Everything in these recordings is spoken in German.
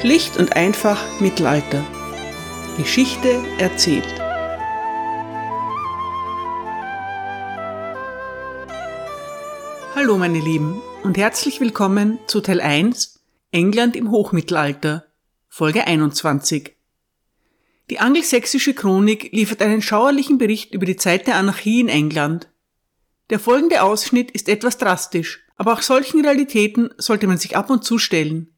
Schlicht und einfach Mittelalter. Geschichte erzählt. Hallo meine Lieben und herzlich willkommen zu Teil 1 England im Hochmittelalter, Folge 21. Die angelsächsische Chronik liefert einen schauerlichen Bericht über die Zeit der Anarchie in England. Der folgende Ausschnitt ist etwas drastisch, aber auch solchen Realitäten sollte man sich ab und zu stellen.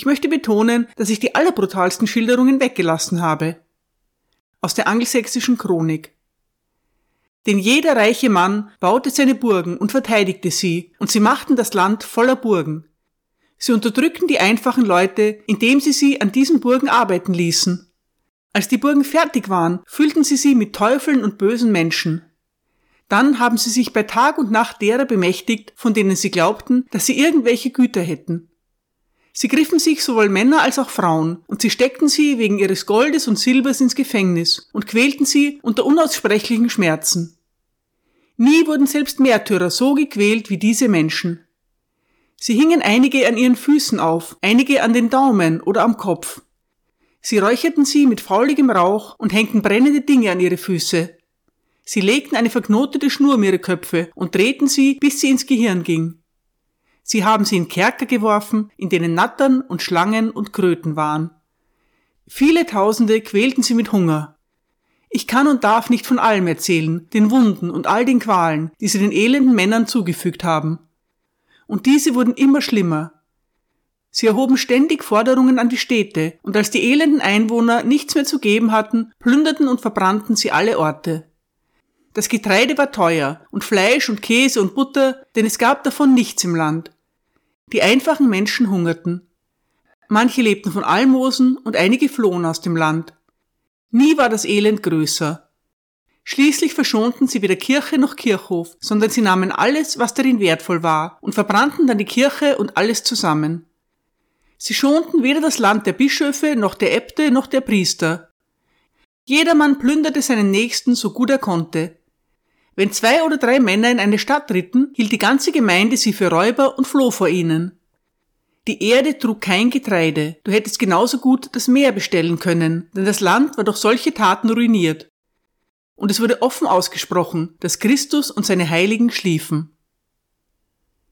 Ich möchte betonen, dass ich die allerbrutalsten Schilderungen weggelassen habe. Aus der angelsächsischen Chronik. Denn jeder reiche Mann baute seine Burgen und verteidigte sie, und sie machten das Land voller Burgen. Sie unterdrückten die einfachen Leute, indem sie sie an diesen Burgen arbeiten ließen. Als die Burgen fertig waren, füllten sie sie mit Teufeln und bösen Menschen. Dann haben sie sich bei Tag und Nacht derer bemächtigt, von denen sie glaubten, dass sie irgendwelche Güter hätten. Sie griffen sich sowohl Männer als auch Frauen, und sie steckten sie wegen ihres Goldes und Silbers ins Gefängnis und quälten sie unter unaussprechlichen Schmerzen. Nie wurden selbst Märtyrer so gequält wie diese Menschen. Sie hingen einige an ihren Füßen auf, einige an den Daumen oder am Kopf. Sie räucherten sie mit fauligem Rauch und hängten brennende Dinge an ihre Füße. Sie legten eine verknotete Schnur um ihre Köpfe und drehten sie, bis sie ins Gehirn ging. Sie haben sie in Kerker geworfen, in denen Nattern und Schlangen und Kröten waren. Viele Tausende quälten sie mit Hunger. Ich kann und darf nicht von allem erzählen, den Wunden und all den Qualen, die sie den elenden Männern zugefügt haben. Und diese wurden immer schlimmer. Sie erhoben ständig Forderungen an die Städte, und als die elenden Einwohner nichts mehr zu geben hatten, plünderten und verbrannten sie alle Orte. Das Getreide war teuer, und Fleisch und Käse und Butter, denn es gab davon nichts im Land. Die einfachen Menschen hungerten. Manche lebten von Almosen und einige flohen aus dem Land. Nie war das Elend größer. Schließlich verschonten sie weder Kirche noch Kirchhof, sondern sie nahmen alles, was darin wertvoll war, und verbrannten dann die Kirche und alles zusammen. Sie schonten weder das Land der Bischöfe, noch der Äbte, noch der Priester. Jedermann plünderte seinen Nächsten so gut er konnte. Wenn zwei oder drei Männer in eine Stadt ritten, hielt die ganze Gemeinde sie für Räuber und floh vor ihnen. Die Erde trug kein Getreide, du hättest genauso gut das Meer bestellen können, denn das Land war durch solche Taten ruiniert. Und es wurde offen ausgesprochen, dass Christus und seine Heiligen schliefen.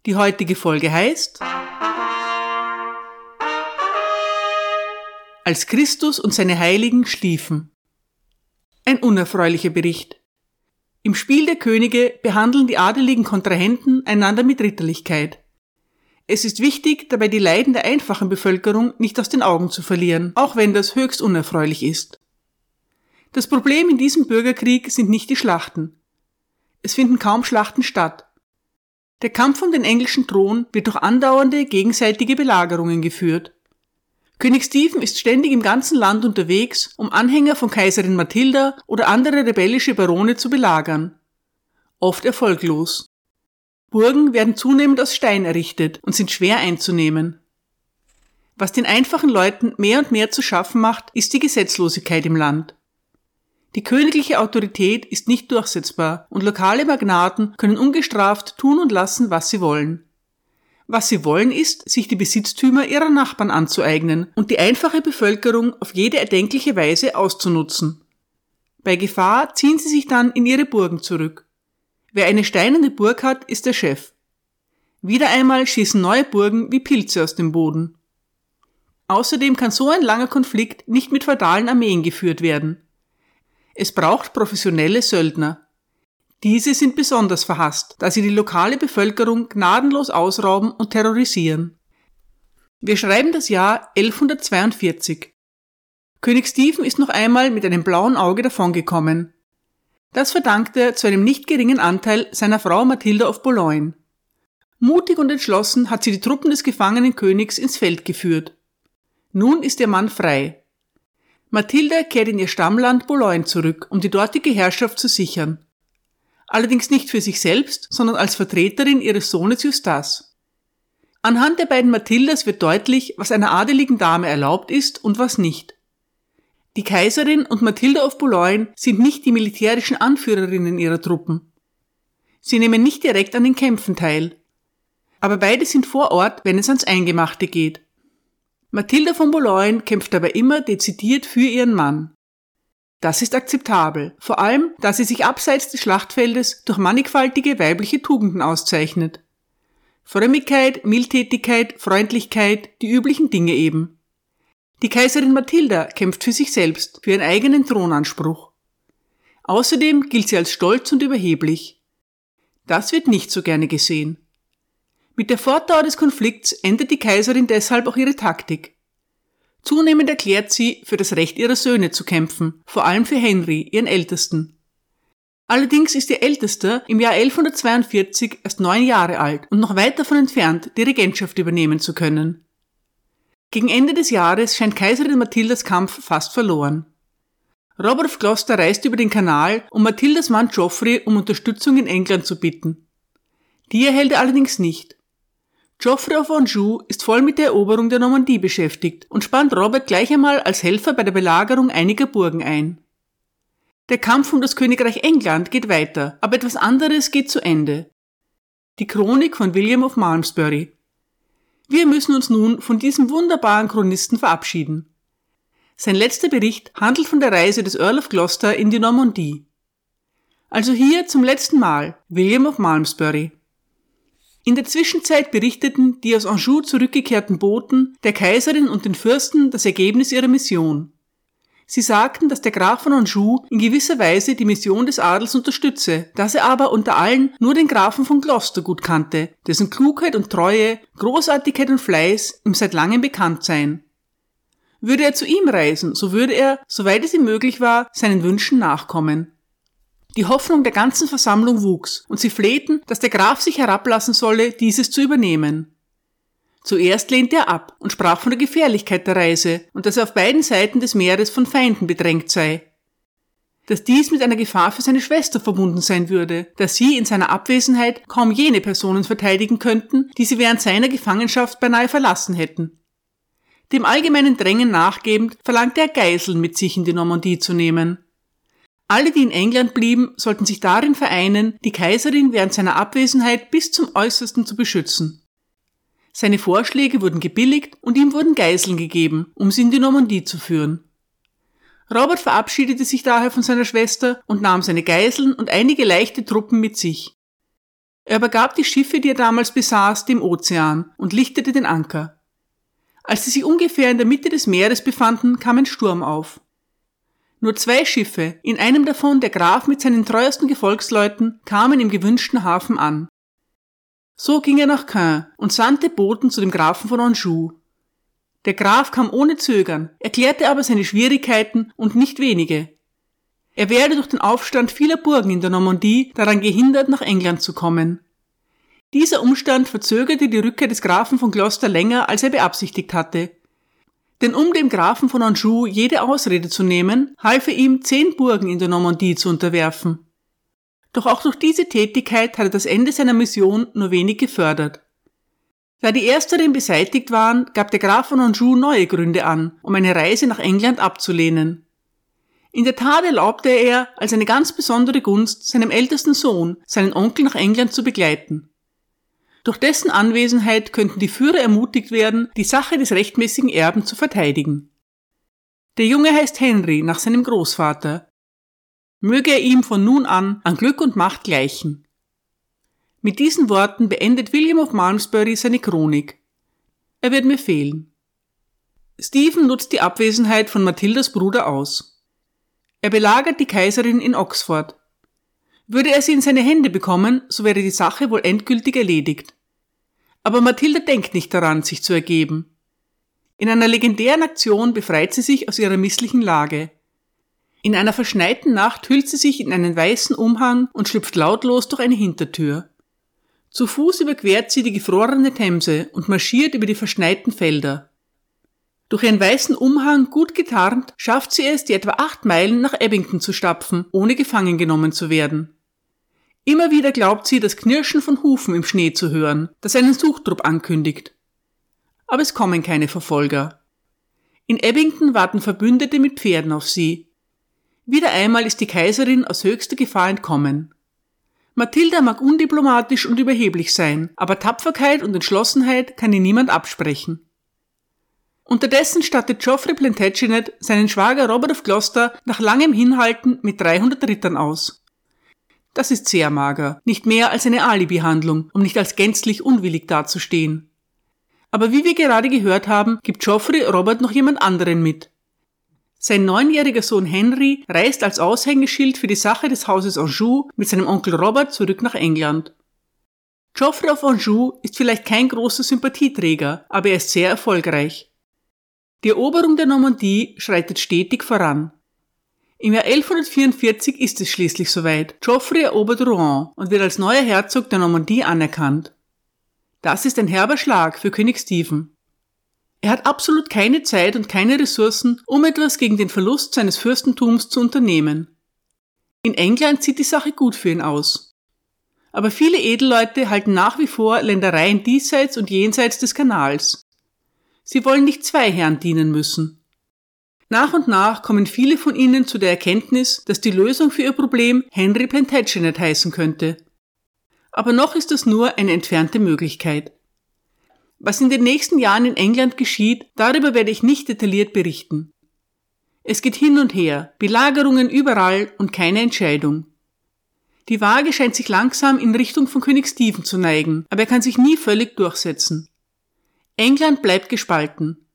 Die heutige Folge heißt Als Christus und seine Heiligen schliefen. Ein unerfreulicher Bericht. Im Spiel der Könige behandeln die adeligen Kontrahenten einander mit Ritterlichkeit. Es ist wichtig, dabei die Leiden der einfachen Bevölkerung nicht aus den Augen zu verlieren, auch wenn das höchst unerfreulich ist. Das Problem in diesem Bürgerkrieg sind nicht die Schlachten. Es finden kaum Schlachten statt. Der Kampf um den englischen Thron wird durch andauernde gegenseitige Belagerungen geführt. König Stephen ist ständig im ganzen Land unterwegs, um Anhänger von Kaiserin Mathilda oder andere rebellische Barone zu belagern. Oft erfolglos. Burgen werden zunehmend aus Stein errichtet und sind schwer einzunehmen. Was den einfachen Leuten mehr und mehr zu schaffen macht, ist die Gesetzlosigkeit im Land. Die königliche Autorität ist nicht durchsetzbar und lokale Magnaten können ungestraft tun und lassen, was sie wollen. Was sie wollen ist, sich die Besitztümer ihrer Nachbarn anzueignen und die einfache Bevölkerung auf jede erdenkliche Weise auszunutzen. Bei Gefahr ziehen sie sich dann in ihre Burgen zurück. Wer eine steinerne Burg hat, ist der Chef. Wieder einmal schießen neue Burgen wie Pilze aus dem Boden. Außerdem kann so ein langer Konflikt nicht mit feudalen Armeen geführt werden. Es braucht professionelle Söldner. Diese sind besonders verhasst, da sie die lokale Bevölkerung gnadenlos ausrauben und terrorisieren. Wir schreiben das Jahr 1142. König Stephen ist noch einmal mit einem blauen Auge davongekommen. Das verdankt er zu einem nicht geringen Anteil seiner Frau Mathilda of Boulogne. Mutig und entschlossen hat sie die Truppen des gefangenen Königs ins Feld geführt. Nun ist ihr Mann frei. Mathilda kehrt in ihr Stammland Boulogne zurück, um die dortige Herrschaft zu sichern allerdings nicht für sich selbst, sondern als Vertreterin ihres Sohnes Justas. Anhand der beiden Mathildas wird deutlich, was einer adeligen Dame erlaubt ist und was nicht. Die Kaiserin und Mathilda of Boulogne sind nicht die militärischen Anführerinnen ihrer Truppen. Sie nehmen nicht direkt an den Kämpfen teil. Aber beide sind vor Ort, wenn es ans Eingemachte geht. Mathilda von Boulogne kämpft aber immer dezidiert für ihren Mann. Das ist akzeptabel, vor allem, da sie sich abseits des Schlachtfeldes durch mannigfaltige weibliche Tugenden auszeichnet. Frömmigkeit, Mildtätigkeit, Freundlichkeit, die üblichen Dinge eben. Die Kaiserin Mathilda kämpft für sich selbst, für ihren eigenen Thronanspruch. Außerdem gilt sie als stolz und überheblich. Das wird nicht so gerne gesehen. Mit der Fortdauer des Konflikts ändert die Kaiserin deshalb auch ihre Taktik. Zunehmend erklärt sie, für das Recht ihrer Söhne zu kämpfen, vor allem für Henry, ihren Ältesten. Allerdings ist ihr Ältester im Jahr 1142 erst neun Jahre alt und noch weit davon entfernt, die Regentschaft übernehmen zu können. Gegen Ende des Jahres scheint Kaiserin Mathildas Kampf fast verloren. Robert of Gloucester reist über den Kanal, um Mathildas Mann Geoffrey um Unterstützung in England zu bitten. Die erhält er allerdings nicht. Geoffrey of Anjou ist voll mit der Eroberung der Normandie beschäftigt und spannt Robert gleich einmal als Helfer bei der Belagerung einiger Burgen ein. Der Kampf um das Königreich England geht weiter, aber etwas anderes geht zu Ende. Die Chronik von William of Malmesbury. Wir müssen uns nun von diesem wunderbaren Chronisten verabschieden. Sein letzter Bericht handelt von der Reise des Earl of Gloucester in die Normandie. Also hier zum letzten Mal William of Malmesbury. In der Zwischenzeit berichteten die aus Anjou zurückgekehrten Boten der Kaiserin und den Fürsten das Ergebnis ihrer Mission. Sie sagten, dass der Graf von Anjou in gewisser Weise die Mission des Adels unterstütze, dass er aber unter allen nur den Grafen von Gloucester gut kannte, dessen Klugheit und Treue, Großartigkeit und Fleiß ihm seit langem bekannt seien. Würde er zu ihm reisen, so würde er, soweit es ihm möglich war, seinen Wünschen nachkommen. Die Hoffnung der ganzen Versammlung wuchs, und sie flehten, dass der Graf sich herablassen solle, dieses zu übernehmen. Zuerst lehnte er ab und sprach von der Gefährlichkeit der Reise und dass er auf beiden Seiten des Meeres von Feinden bedrängt sei. Dass dies mit einer Gefahr für seine Schwester verbunden sein würde, dass sie in seiner Abwesenheit kaum jene Personen verteidigen könnten, die sie während seiner Gefangenschaft beinahe verlassen hätten. Dem allgemeinen Drängen nachgebend verlangte er Geiseln mit sich in die Normandie zu nehmen. Alle, die in England blieben, sollten sich darin vereinen, die Kaiserin während seiner Abwesenheit bis zum Äußersten zu beschützen. Seine Vorschläge wurden gebilligt und ihm wurden Geiseln gegeben, um sie in die Normandie zu führen. Robert verabschiedete sich daher von seiner Schwester und nahm seine Geiseln und einige leichte Truppen mit sich. Er übergab die Schiffe, die er damals besaß, dem Ozean und lichtete den Anker. Als sie sich ungefähr in der Mitte des Meeres befanden, kam ein Sturm auf. Nur zwei Schiffe, in einem davon der Graf mit seinen treuesten Gefolgsleuten, kamen im gewünschten Hafen an. So ging er nach Caen und sandte Boten zu dem Grafen von Anjou. Der Graf kam ohne Zögern, erklärte aber seine Schwierigkeiten und nicht wenige. Er werde durch den Aufstand vieler Burgen in der Normandie daran gehindert, nach England zu kommen. Dieser Umstand verzögerte die Rückkehr des Grafen von Gloucester länger, als er beabsichtigt hatte, denn um dem Grafen von Anjou jede Ausrede zu nehmen, half er ihm, zehn Burgen in der Normandie zu unterwerfen. Doch auch durch diese Tätigkeit hatte das Ende seiner Mission nur wenig gefördert. Da die ersteren beseitigt waren, gab der Graf von Anjou neue Gründe an, um eine Reise nach England abzulehnen. In der Tat erlaubte er als eine ganz besondere Gunst seinem ältesten Sohn, seinen Onkel nach England zu begleiten. Durch dessen Anwesenheit könnten die Führer ermutigt werden, die Sache des rechtmäßigen Erben zu verteidigen. Der Junge heißt Henry nach seinem Großvater. Möge er ihm von nun an an Glück und Macht gleichen. Mit diesen Worten beendet William of Malmesbury seine Chronik. Er wird mir fehlen. Stephen nutzt die Abwesenheit von Mathildas Bruder aus. Er belagert die Kaiserin in Oxford. Würde er sie in seine Hände bekommen, so wäre die Sache wohl endgültig erledigt. Aber Mathilde denkt nicht daran, sich zu ergeben. In einer legendären Aktion befreit sie sich aus ihrer misslichen Lage. In einer verschneiten Nacht hüllt sie sich in einen weißen Umhang und schlüpft lautlos durch eine Hintertür. Zu Fuß überquert sie die gefrorene Themse und marschiert über die verschneiten Felder. Durch ihren weißen Umhang gut getarnt schafft sie es, die etwa acht Meilen nach Ebbington zu stapfen, ohne gefangen genommen zu werden. Immer wieder glaubt sie, das Knirschen von Hufen im Schnee zu hören, das einen Suchtrupp ankündigt. Aber es kommen keine Verfolger. In Ebbington warten Verbündete mit Pferden auf sie. Wieder einmal ist die Kaiserin aus höchster Gefahr entkommen. Mathilda mag undiplomatisch und überheblich sein, aber Tapferkeit und Entschlossenheit kann ihr niemand absprechen. Unterdessen stattet Geoffrey Plantagenet seinen Schwager Robert of Gloucester nach langem Hinhalten mit 300 Rittern aus. Das ist sehr mager, nicht mehr als eine Alibi-Handlung, um nicht als gänzlich unwillig dazustehen. Aber wie wir gerade gehört haben, gibt Geoffrey Robert noch jemand anderen mit. Sein neunjähriger Sohn Henry reist als Aushängeschild für die Sache des Hauses Anjou mit seinem Onkel Robert zurück nach England. Geoffrey of Anjou ist vielleicht kein großer Sympathieträger, aber er ist sehr erfolgreich. Die Eroberung der Normandie schreitet stetig voran. Im Jahr 1144 ist es schließlich soweit. Geoffrey erobert Rouen und wird als neuer Herzog der Normandie anerkannt. Das ist ein herber Schlag für König Stephen. Er hat absolut keine Zeit und keine Ressourcen, um etwas gegen den Verlust seines Fürstentums zu unternehmen. In England sieht die Sache gut für ihn aus. Aber viele Edelleute halten nach wie vor Ländereien diesseits und jenseits des Kanals. Sie wollen nicht zwei Herren dienen müssen. Nach und nach kommen viele von ihnen zu der Erkenntnis, dass die Lösung für ihr Problem Henry Plantagenet heißen könnte. Aber noch ist das nur eine entfernte Möglichkeit. Was in den nächsten Jahren in England geschieht, darüber werde ich nicht detailliert berichten. Es geht hin und her, Belagerungen überall und keine Entscheidung. Die Waage scheint sich langsam in Richtung von König Stephen zu neigen, aber er kann sich nie völlig durchsetzen. England bleibt gespalten.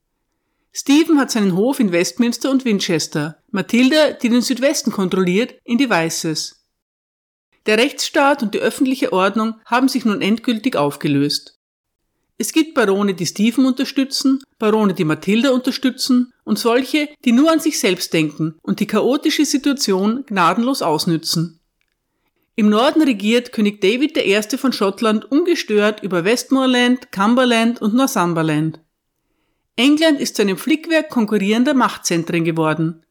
Stephen hat seinen Hof in Westminster und Winchester, Matilda, die den Südwesten kontrolliert, in die Weißes. Der Rechtsstaat und die öffentliche Ordnung haben sich nun endgültig aufgelöst. Es gibt Barone, die Stephen unterstützen, Barone, die Matilda unterstützen und solche, die nur an sich selbst denken und die chaotische Situation gnadenlos ausnützen. Im Norden regiert König David I. von Schottland ungestört über Westmoreland, Cumberland und Northumberland. England ist zu einem Flickwerk konkurrierender Machtzentren geworden.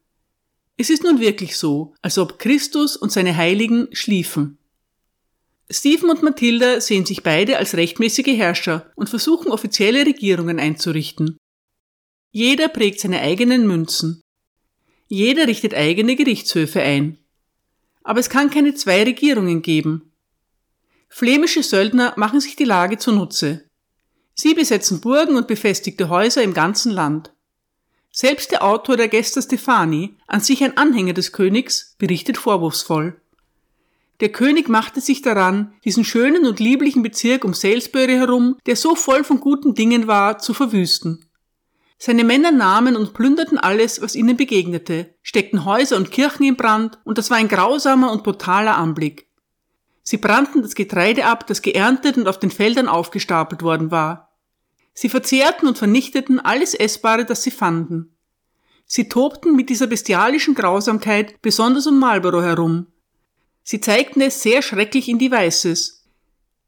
Es ist nun wirklich so, als ob Christus und seine Heiligen schliefen. Stephen und Matilda sehen sich beide als rechtmäßige Herrscher und versuchen offizielle Regierungen einzurichten. Jeder prägt seine eigenen Münzen. Jeder richtet eigene Gerichtshöfe ein. Aber es kann keine zwei Regierungen geben. Flämische Söldner machen sich die Lage zunutze. Sie besetzen Burgen und befestigte Häuser im ganzen Land. Selbst der Autor der Gesta Stefani, an sich ein Anhänger des Königs, berichtet vorwurfsvoll. Der König machte sich daran, diesen schönen und lieblichen Bezirk um Salisbury herum, der so voll von guten Dingen war, zu verwüsten. Seine Männer nahmen und plünderten alles, was ihnen begegnete, steckten Häuser und Kirchen in Brand, und das war ein grausamer und brutaler Anblick. Sie brannten das Getreide ab, das geerntet und auf den Feldern aufgestapelt worden war. Sie verzehrten und vernichteten alles Essbare, das sie fanden. Sie tobten mit dieser bestialischen Grausamkeit besonders um Marlborough herum. Sie zeigten es sehr schrecklich in die Weißes.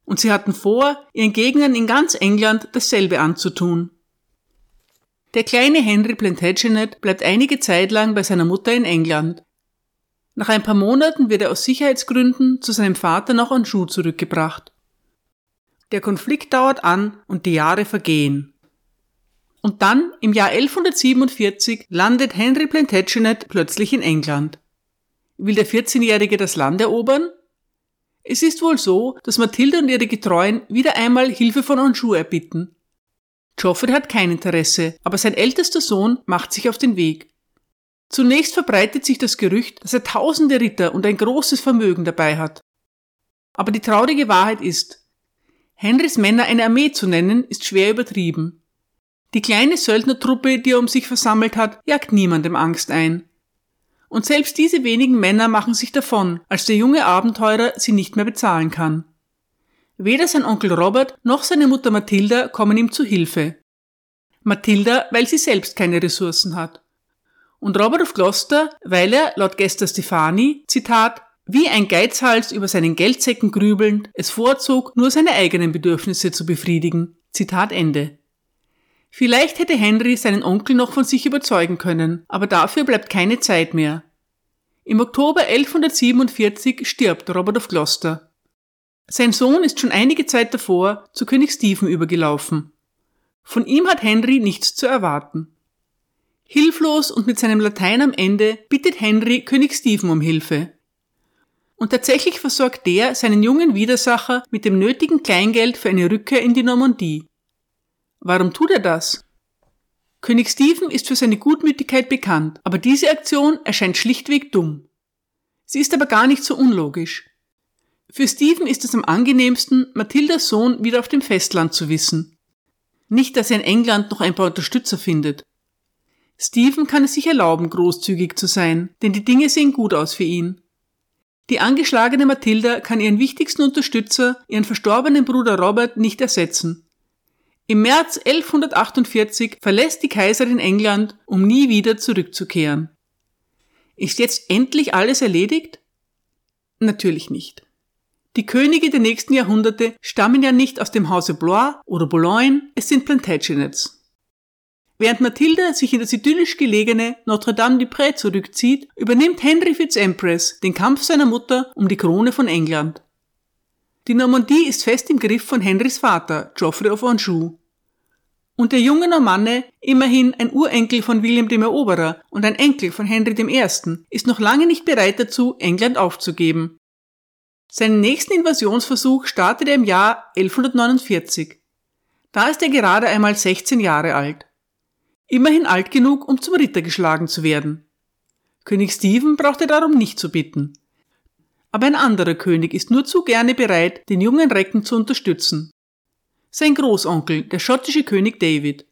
Und sie hatten vor, ihren Gegnern in ganz England dasselbe anzutun. Der kleine Henry Plantagenet bleibt einige Zeit lang bei seiner Mutter in England. Nach ein paar Monaten wird er aus Sicherheitsgründen zu seinem Vater nach Anjou zurückgebracht. Der Konflikt dauert an und die Jahre vergehen. Und dann, im Jahr 1147, landet Henry Plantagenet plötzlich in England. Will der 14-Jährige das Land erobern? Es ist wohl so, dass Mathilde und ihre Getreuen wieder einmal Hilfe von Anjou erbitten Geoffrey hat kein Interesse, aber sein ältester Sohn macht sich auf den Weg. Zunächst verbreitet sich das Gerücht, dass er tausende Ritter und ein großes Vermögen dabei hat. Aber die traurige Wahrheit ist, Henrys Männer eine Armee zu nennen, ist schwer übertrieben. Die kleine Söldnertruppe, die er um sich versammelt hat, jagt niemandem Angst ein. Und selbst diese wenigen Männer machen sich davon, als der junge Abenteurer sie nicht mehr bezahlen kann. Weder sein Onkel Robert noch seine Mutter Mathilda kommen ihm zu Hilfe. Mathilda, weil sie selbst keine Ressourcen hat. Und Robert of Gloucester, weil er, laut Gester Stefani, Zitat, wie ein Geizhals über seinen Geldsäcken grübelnd, es vorzog, nur seine eigenen Bedürfnisse zu befriedigen. Zitat Ende. Vielleicht hätte Henry seinen Onkel noch von sich überzeugen können, aber dafür bleibt keine Zeit mehr. Im Oktober 1147 stirbt Robert of Gloucester. Sein Sohn ist schon einige Zeit davor zu König Stephen übergelaufen. Von ihm hat Henry nichts zu erwarten. Hilflos und mit seinem Latein am Ende bittet Henry König Stephen um Hilfe. Und tatsächlich versorgt der seinen jungen Widersacher mit dem nötigen Kleingeld für eine Rückkehr in die Normandie. Warum tut er das? König Stephen ist für seine Gutmütigkeit bekannt, aber diese Aktion erscheint schlichtweg dumm. Sie ist aber gar nicht so unlogisch. Für Stephen ist es am angenehmsten, Mathildas Sohn wieder auf dem Festland zu wissen. Nicht, dass er in England noch ein paar Unterstützer findet. Stephen kann es sich erlauben, großzügig zu sein, denn die Dinge sehen gut aus für ihn. Die angeschlagene Mathilda kann ihren wichtigsten Unterstützer, ihren verstorbenen Bruder Robert, nicht ersetzen. Im März 1148 verlässt die Kaiserin England, um nie wieder zurückzukehren. Ist jetzt endlich alles erledigt? Natürlich nicht. Die Könige der nächsten Jahrhunderte stammen ja nicht aus dem Hause Blois oder Boulogne, es sind Plantagenets. Während Mathilde sich in das idyllisch gelegene Notre-Dame-du-Pré zurückzieht, übernimmt Henry Fitz-Empress den Kampf seiner Mutter um die Krone von England. Die Normandie ist fest im Griff von Henrys Vater, Geoffrey of Anjou. Und der junge Normanne, immerhin ein Urenkel von William dem Eroberer und ein Enkel von Henry I., ist noch lange nicht bereit dazu, England aufzugeben. Seinen nächsten Invasionsversuch startet er im Jahr 1149. Da ist er gerade einmal 16 Jahre alt. Immerhin alt genug, um zum Ritter geschlagen zu werden. König Stephen brauchte darum nicht zu bitten. Aber ein anderer König ist nur zu gerne bereit, den jungen Recken zu unterstützen. Sein Großonkel, der schottische König David.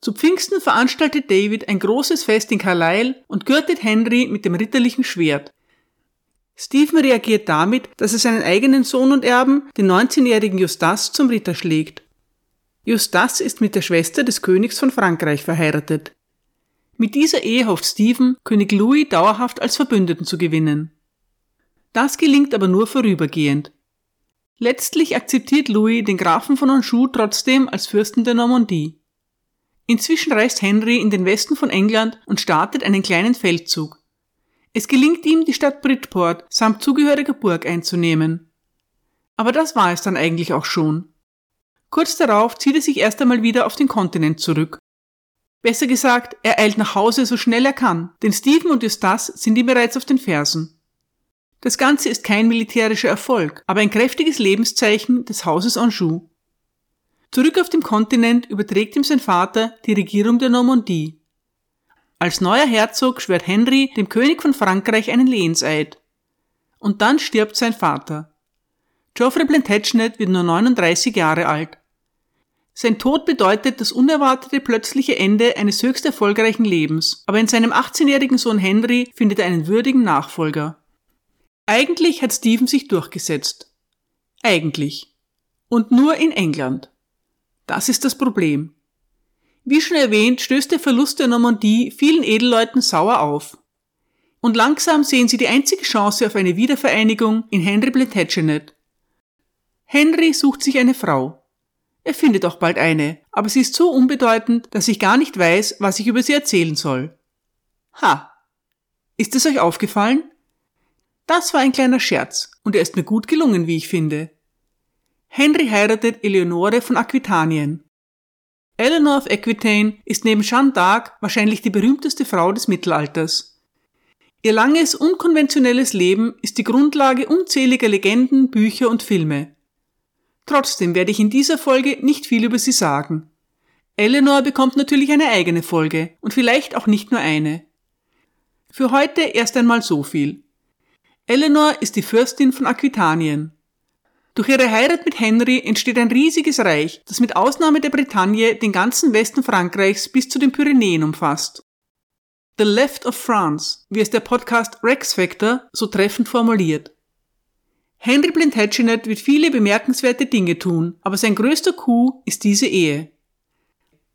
Zu Pfingsten veranstaltet David ein großes Fest in Carlisle und gürtet Henry mit dem ritterlichen Schwert. Stephen reagiert damit, dass er seinen eigenen Sohn und Erben, den 19-jährigen Justas, zum Ritter schlägt. Justas ist mit der Schwester des Königs von Frankreich verheiratet. Mit dieser Ehe hofft Stephen, König Louis dauerhaft als Verbündeten zu gewinnen. Das gelingt aber nur vorübergehend. Letztlich akzeptiert Louis den Grafen von Anjou trotzdem als Fürsten der Normandie. Inzwischen reist Henry in den Westen von England und startet einen kleinen Feldzug. Es gelingt ihm, die Stadt Bridport samt zugehöriger Burg einzunehmen. Aber das war es dann eigentlich auch schon. Kurz darauf zieht er sich erst einmal wieder auf den Kontinent zurück. Besser gesagt, er eilt nach Hause so schnell er kann, denn Stephen und Eustace sind ihm bereits auf den Fersen. Das Ganze ist kein militärischer Erfolg, aber ein kräftiges Lebenszeichen des Hauses Anjou. Zurück auf dem Kontinent überträgt ihm sein Vater die Regierung der Normandie. Als neuer Herzog schwört Henry dem König von Frankreich einen Lehenseid. Und dann stirbt sein Vater. Geoffrey Plantagenet wird nur 39 Jahre alt. Sein Tod bedeutet das unerwartete plötzliche Ende eines höchst erfolgreichen Lebens, aber in seinem 18-jährigen Sohn Henry findet er einen würdigen Nachfolger. Eigentlich hat Stephen sich durchgesetzt. Eigentlich. Und nur in England. Das ist das Problem. Wie schon erwähnt, stößt der Verlust der Normandie vielen Edelleuten sauer auf. Und langsam sehen sie die einzige Chance auf eine Wiedervereinigung in Henry Plantagenet. Henry sucht sich eine Frau. Er findet auch bald eine, aber sie ist so unbedeutend, dass ich gar nicht weiß, was ich über sie erzählen soll. Ha! Ist es euch aufgefallen? Das war ein kleiner Scherz, und er ist mir gut gelungen, wie ich finde. Henry heiratet Eleonore von Aquitanien. Eleanor of Aquitaine ist neben Jeanne d'Arc wahrscheinlich die berühmteste Frau des Mittelalters. Ihr langes, unkonventionelles Leben ist die Grundlage unzähliger Legenden, Bücher und Filme. Trotzdem werde ich in dieser Folge nicht viel über sie sagen. Eleanor bekommt natürlich eine eigene Folge und vielleicht auch nicht nur eine. Für heute erst einmal so viel. Eleanor ist die Fürstin von Aquitanien. Durch ihre Heirat mit Henry entsteht ein riesiges Reich, das mit Ausnahme der Bretagne den ganzen Westen Frankreichs bis zu den Pyrenäen umfasst. The Left of France, wie es der Podcast Rex Factor so treffend formuliert. Henry Plantagenet wird viele bemerkenswerte Dinge tun, aber sein größter Coup ist diese Ehe.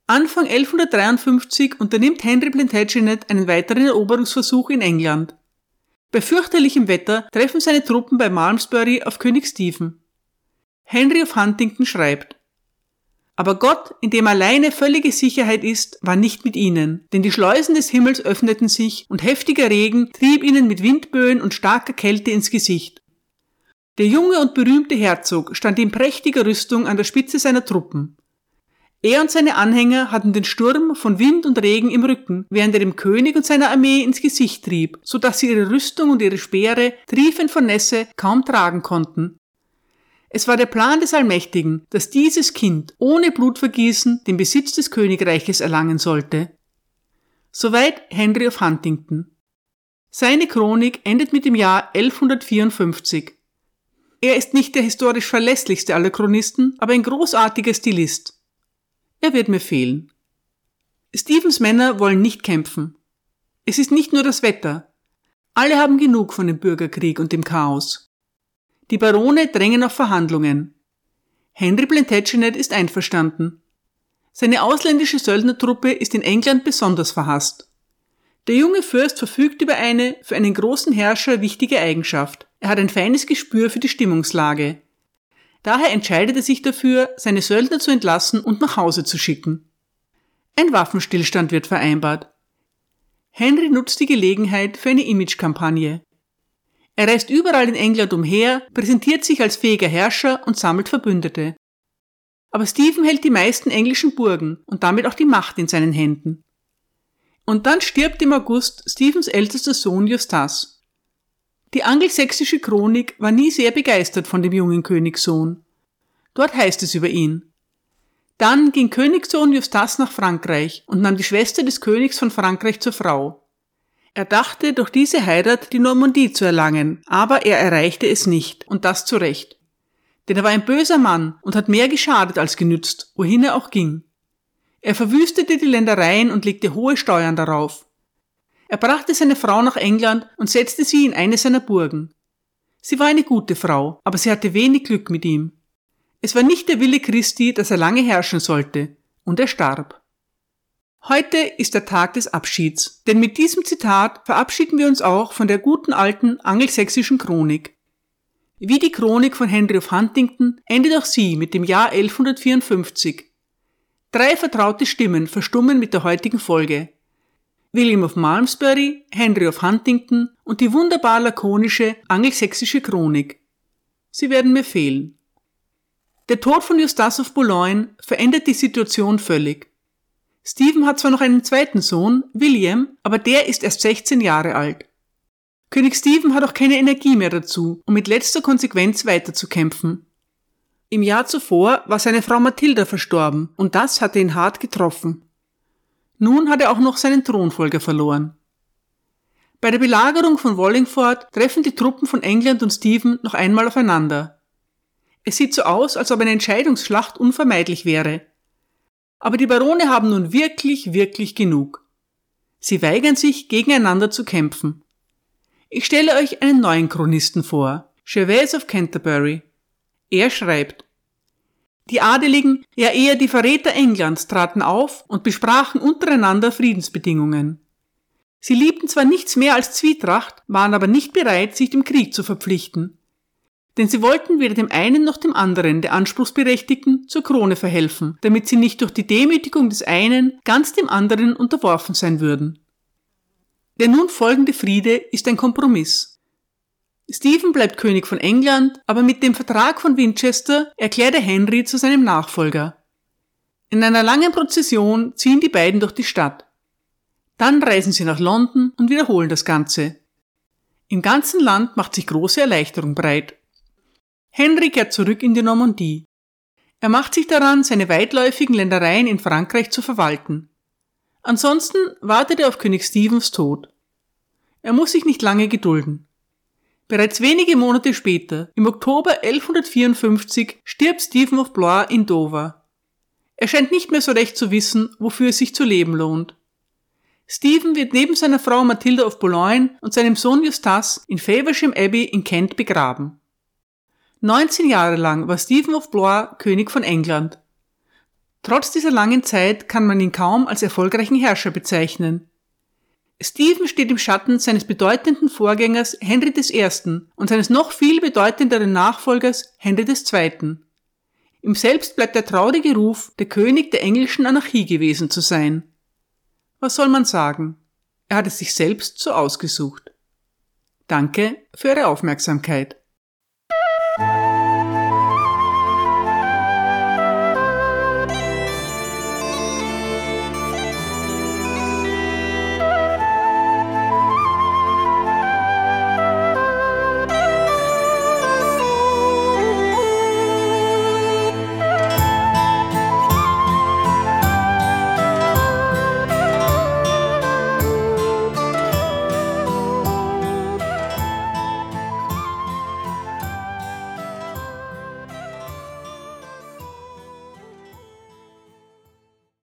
Anfang 1153 unternimmt Henry Plantagenet einen weiteren Eroberungsversuch in England. Bei fürchterlichem Wetter treffen seine Truppen bei Malmesbury auf König Stephen. Henry of Huntington schreibt, aber Gott, in dem alleine völlige Sicherheit ist, war nicht mit ihnen, denn die Schleusen des Himmels öffneten sich und heftiger Regen trieb ihnen mit Windböen und starker Kälte ins Gesicht. Der junge und berühmte Herzog stand in prächtiger Rüstung an der Spitze seiner Truppen. Er und seine Anhänger hatten den Sturm von Wind und Regen im Rücken, während er dem König und seiner Armee ins Gesicht trieb, so dass sie ihre Rüstung und ihre Speere, triefend von Nässe, kaum tragen konnten. Es war der Plan des Allmächtigen, dass dieses Kind ohne Blutvergießen den Besitz des Königreiches erlangen sollte. Soweit Henry of Huntington. Seine Chronik endet mit dem Jahr 1154. Er ist nicht der historisch verlässlichste aller Chronisten, aber ein großartiger Stilist. Er wird mir fehlen. Stephens Männer wollen nicht kämpfen. Es ist nicht nur das Wetter. Alle haben genug von dem Bürgerkrieg und dem Chaos. Die Barone drängen auf Verhandlungen. Henry Plantagenet ist einverstanden. Seine ausländische Söldnertruppe ist in England besonders verhasst. Der junge Fürst verfügt über eine für einen großen Herrscher wichtige Eigenschaft. Er hat ein feines Gespür für die Stimmungslage. Daher entscheidet er sich dafür, seine Söldner zu entlassen und nach Hause zu schicken. Ein Waffenstillstand wird vereinbart. Henry nutzt die Gelegenheit für eine Imagekampagne. Er reist überall in England umher, präsentiert sich als fähiger Herrscher und sammelt Verbündete. Aber Stephen hält die meisten englischen Burgen und damit auch die Macht in seinen Händen. Und dann stirbt im August Stephens ältester Sohn Justas. Die angelsächsische Chronik war nie sehr begeistert von dem jungen Königssohn. Dort heißt es über ihn. Dann ging Königssohn Justas nach Frankreich und nahm die Schwester des Königs von Frankreich zur Frau. Er dachte, durch diese Heirat die Normandie zu erlangen, aber er erreichte es nicht, und das zu Recht. Denn er war ein böser Mann und hat mehr geschadet als genützt, wohin er auch ging. Er verwüstete die Ländereien und legte hohe Steuern darauf. Er brachte seine Frau nach England und setzte sie in eine seiner Burgen. Sie war eine gute Frau, aber sie hatte wenig Glück mit ihm. Es war nicht der Wille Christi, dass er lange herrschen sollte, und er starb. Heute ist der Tag des Abschieds, denn mit diesem Zitat verabschieden wir uns auch von der guten alten angelsächsischen Chronik. Wie die Chronik von Henry of Huntington endet auch sie mit dem Jahr 1154. Drei vertraute Stimmen verstummen mit der heutigen Folge. William of Malmesbury, Henry of Huntington und die wunderbar lakonische angelsächsische Chronik. Sie werden mir fehlen. Der Tod von Eustace of Boulogne verändert die Situation völlig. Stephen hat zwar noch einen zweiten Sohn, William, aber der ist erst 16 Jahre alt. König Stephen hat auch keine Energie mehr dazu, um mit letzter Konsequenz weiterzukämpfen. Im Jahr zuvor war seine Frau Mathilda verstorben und das hatte ihn hart getroffen. Nun hat er auch noch seinen Thronfolger verloren. Bei der Belagerung von Wallingford treffen die Truppen von England und Stephen noch einmal aufeinander. Es sieht so aus, als ob eine Entscheidungsschlacht unvermeidlich wäre, aber die Barone haben nun wirklich, wirklich genug. Sie weigern sich, gegeneinander zu kämpfen. Ich stelle euch einen neuen Chronisten vor, Gervais of Canterbury. Er schreibt, die Adeligen, ja eher die Verräter Englands traten auf und besprachen untereinander Friedensbedingungen. Sie liebten zwar nichts mehr als Zwietracht, waren aber nicht bereit, sich dem Krieg zu verpflichten, denn sie wollten weder dem einen noch dem anderen der Anspruchsberechtigten zur Krone verhelfen, damit sie nicht durch die Demütigung des einen ganz dem anderen unterworfen sein würden. Der nun folgende Friede ist ein Kompromiss. Stephen bleibt König von England, aber mit dem Vertrag von Winchester erklärt er Henry zu seinem Nachfolger. In einer langen Prozession ziehen die beiden durch die Stadt. Dann reisen sie nach London und wiederholen das Ganze. Im ganzen Land macht sich große Erleichterung breit. Henry kehrt zurück in die Normandie. Er macht sich daran, seine weitläufigen Ländereien in Frankreich zu verwalten. Ansonsten wartet er auf König Stephens Tod. Er muss sich nicht lange gedulden. Bereits wenige Monate später, im Oktober 1154, stirbt Stephen of Blois in Dover. Er scheint nicht mehr so recht zu wissen, wofür es sich zu leben lohnt. Stephen wird neben seiner Frau Mathilda of Boulogne und seinem Sohn Eustace in Faversham Abbey in Kent begraben. 19 Jahre lang war Stephen of Blois König von England. Trotz dieser langen Zeit kann man ihn kaum als erfolgreichen Herrscher bezeichnen. Stephen steht im Schatten seines bedeutenden Vorgängers Henry I. und seines noch viel bedeutenderen Nachfolgers Henry II. Ihm selbst bleibt der traurige Ruf, der König der englischen Anarchie gewesen zu sein. Was soll man sagen? Er hat es sich selbst so ausgesucht. Danke für Ihre Aufmerksamkeit.